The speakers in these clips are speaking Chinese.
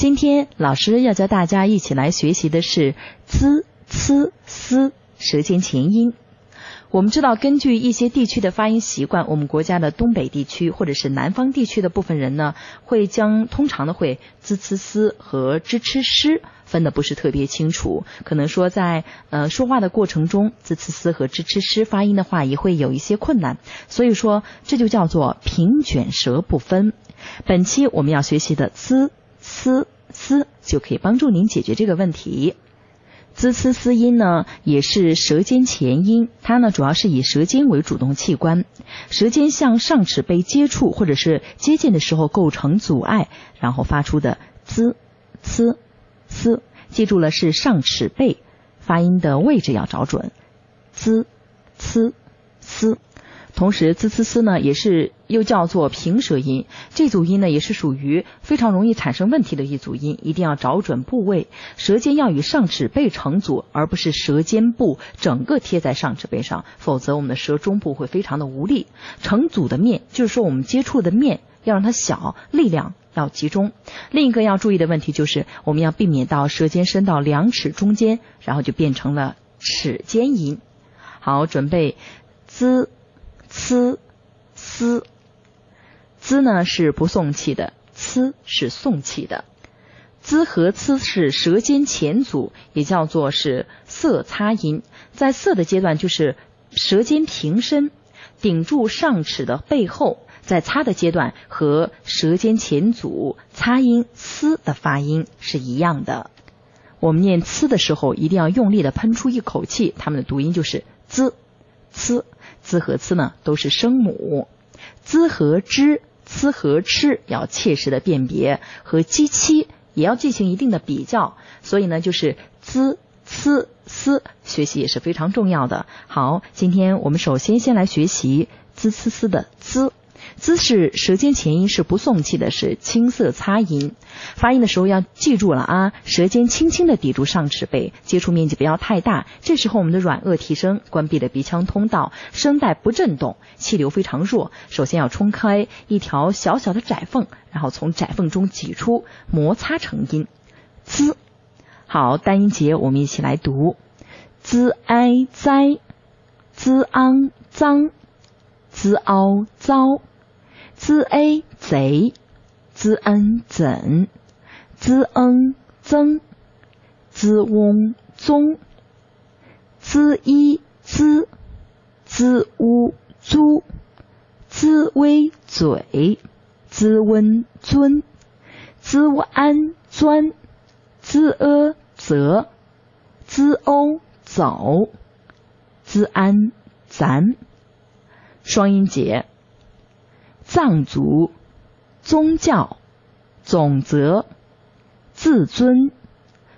今天老师要教大家一起来学习的是 z、c、s 舌尖前音。我们知道，根据一些地区的发音习惯，我们国家的东北地区或者是南方地区的部分人呢，会将通常的会 z、c、s 和 z c s 分的不是特别清楚，可能说在呃说话的过程中，z、c、s 和 z c s 发音的话也会有一些困难，所以说这就叫做平卷舌不分。本期我们要学习的 z、c、s 就可以帮助您解决这个问题。z、c、s 音呢，也是舌尖前音，它呢主要是以舌尖为主动器官，舌尖向上齿背接触或者是接近的时候构成阻碍，然后发出的 z、c、s，记住了是上齿背，发音的位置要找准，z、c、s。同时，z、c、s 呢也是又叫做平舌音，这组音呢也是属于非常容易产生问题的一组音，一定要找准部位，舌尖要与上齿背成组，而不是舌尖部整个贴在上齿背上，否则我们的舌中部会非常的无力。成组的面就是说我们接触的面要让它小，力量要集中。另一个要注意的问题就是我们要避免到舌尖伸到两齿中间，然后就变成了齿尖音。好，准备 z。c、s、z 呢是不送气的，c 是送气的。z 和 c 是舌尖前阻，也叫做是塞擦音。在塞的阶段，就是舌尖平伸，顶住上齿的背后；在擦的阶段，和舌尖前阻擦音 s 的发音是一样的。我们念 c 的时候，一定要用力的喷出一口气，它们的读音就是 z、c。z 和 c 呢都是声母，z 和滋和吃要切实的辨别，和鸡七也要进行一定的比较，所以呢就是 z、c、s 学习也是非常重要的。好，今天我们首先先来学习 z、c、s 的滋。姿势舌尖前音，是不送气的，是青色擦音。发音的时候要记住了啊，舌尖轻轻的抵住上齿背，接触面积不要太大。这时候我们的软腭提升，关闭了鼻腔通道，声带不震动，气流非常弱。首先要冲开一条小小的窄缝，然后从窄缝中挤出，摩擦成音。z 好，单音节我们一起来读：z i 哉，z ang 脏，z ao 糟。Z a 贼，z en 怎，z n 增，z wong 宗，z i 滋，z u 租，z v 嘴，z wen 尊，z an 钻，z e 则，z o 走，z an 咱，双音节。藏族、宗教、总则、自尊、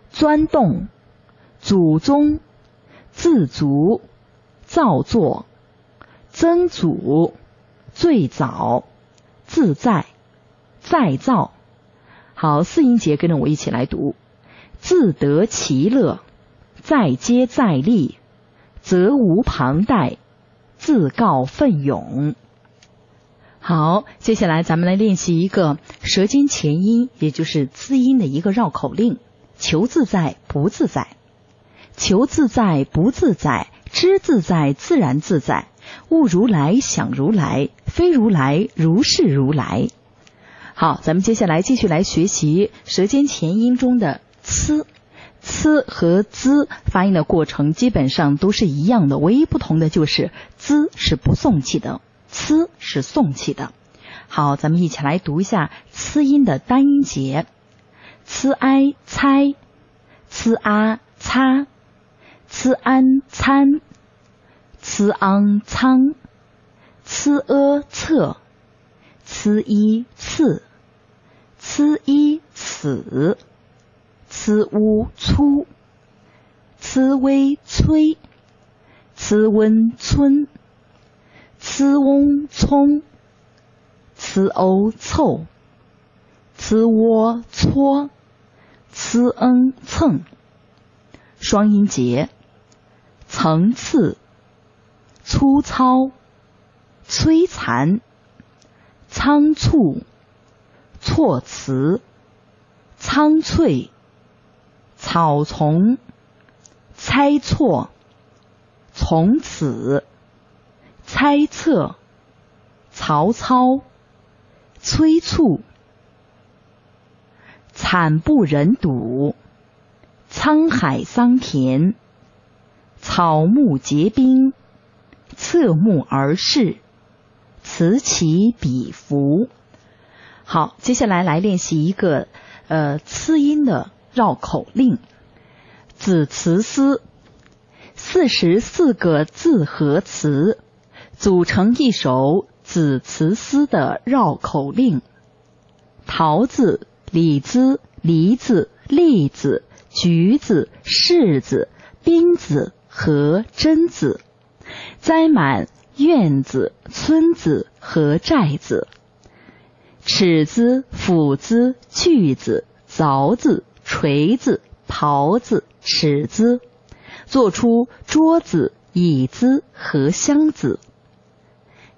钻洞、祖宗、自足、造作、曾祖、最早、自在、再造。好，四音节跟着我一起来读：自得其乐，再接再厉，责无旁贷，自告奋勇。好，接下来咱们来练习一个舌尖前音，也就是滋音的一个绕口令：求自在不自在，求自在不自在，知自在自然自在，悟如来想如来，非如来如是如来。好，咱们接下来继续来学习舌尖前音中的 c，c 和滋发音的过程基本上都是一样的，唯一不同的就是滋是不送气的。C 是送气的，好，咱们一起来读一下 c 音的单音节：c i 猜，c a 擦，c an 参，c ang 仓，c e 侧，c i 次，c i 此，c u 粗，c v 催，c wen 村。C 翁葱，c o 凑，c 窝搓，c n 蹭，双音节，层次，粗糙，摧残，仓促，措辞，苍翠，草丛，猜错，从此，猜测，曹操，催促，惨不忍睹，沧海桑田，草木皆兵，侧目而视，此起彼伏。好，接下来来练习一个呃词音的绕口令。子词思，四十四个字和词组成一首子词思的绕口令。桃子、李子、梨子、栗子、橘子、柿子、冰子和榛子，栽满院子、村子和寨子。尺子、斧子、锯子、凿子、锤子、刨子、尺子，做出桌子、椅子和箱子。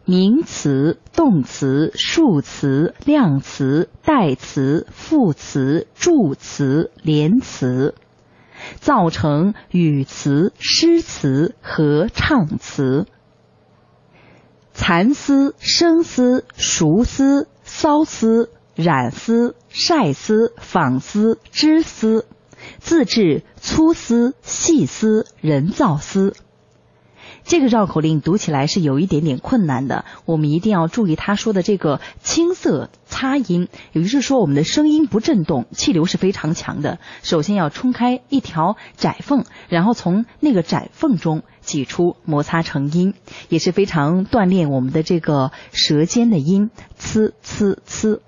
名词、动词、数词、量词、代词、副词、助词、连词，造成语词、诗词和唱词。蚕丝、生丝、熟丝。缫丝、染丝、晒丝、纺丝、织丝，自制粗丝、细丝、人造丝。这个绕口令读起来是有一点点困难的，我们一定要注意他说的这个青色擦音，也就是说我们的声音不震动，气流是非常强的。首先要冲开一条窄缝，然后从那个窄缝中挤出摩擦成音，也是非常锻炼我们的这个舌尖的音，呲呲呲。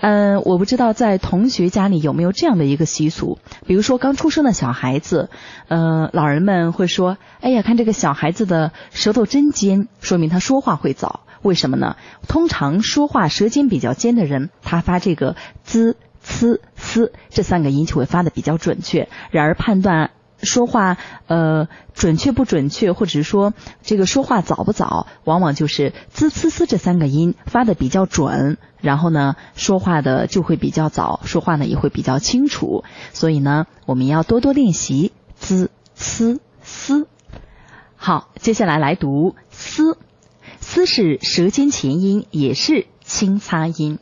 嗯，我不知道在同学家里有没有这样的一个习俗，比如说刚出生的小孩子，呃，老人们会说：“哎呀，看这个小孩子的舌头真尖，说明他说话会早。”为什么呢？通常说话舌尖比较尖的人，他发这个 z、c、s 这三个音就会发的比较准确。然而判断。说话呃准确不准确，或者是说这个说话早不早，往往就是滋呲呲这三个音发的比较准，然后呢说话的就会比较早，说话呢也会比较清楚。所以呢我们要多多练习滋呲嘶。好，接下来来读嘶，嘶是舌尖前音，也是轻擦音。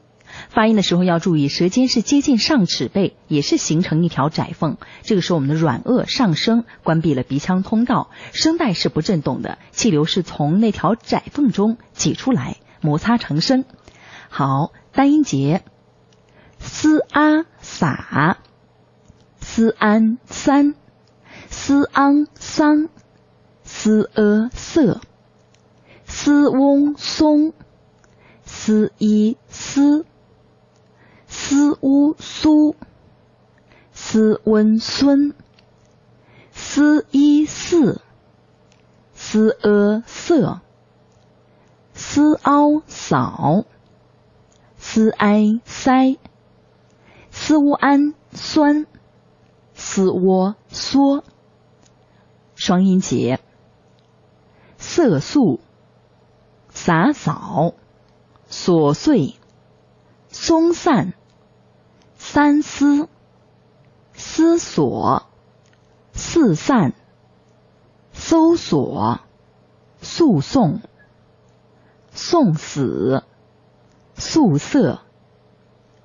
发音的时候要注意，舌尖是接近上齿背，也是形成一条窄缝。这个时候，我们的软腭上升，关闭了鼻腔通道，声带是不震动的，气流是从那条窄缝中挤出来，摩擦成声。好，单音节，s a 撒，s an 三，s ang 桑，s e 色，s wong 松，s i 丝。斯乌苏，斯温孙，斯伊四，斯阿瑟，斯凹扫，斯埃塞，斯乌安酸，斯窝缩。双音节，色素，洒扫，琐碎，松散。三思，思索，四散，搜索，诉讼，送死，宿色，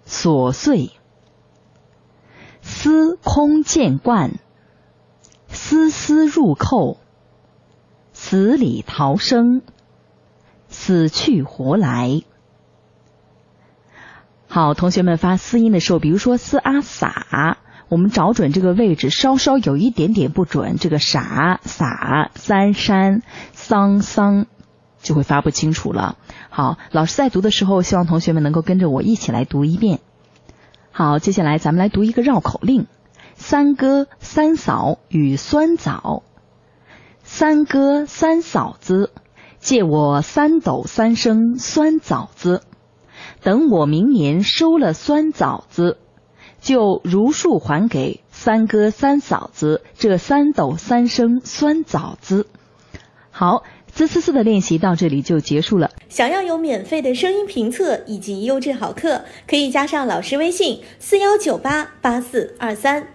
琐碎，司空见惯，丝丝入扣，死里逃生，死去活来。好，同学们发嘶音的时候，比如说嘶啊撒，我们找准这个位置，稍稍有一点点不准，这个傻撒三山桑桑就会发不清楚了。好，老师在读的时候，希望同学们能够跟着我一起来读一遍。好，接下来咱们来读一个绕口令：三哥三嫂与酸枣，三哥三嫂子借我三斗三升酸枣子。等我明年收了酸枣子，就如数还给三哥三嫂子这三斗三升酸枣子。好。滋滋滋的练习到这里就结束了。想要有免费的声音评测以及优质好课，可以加上老师微信：四幺九八八四二三。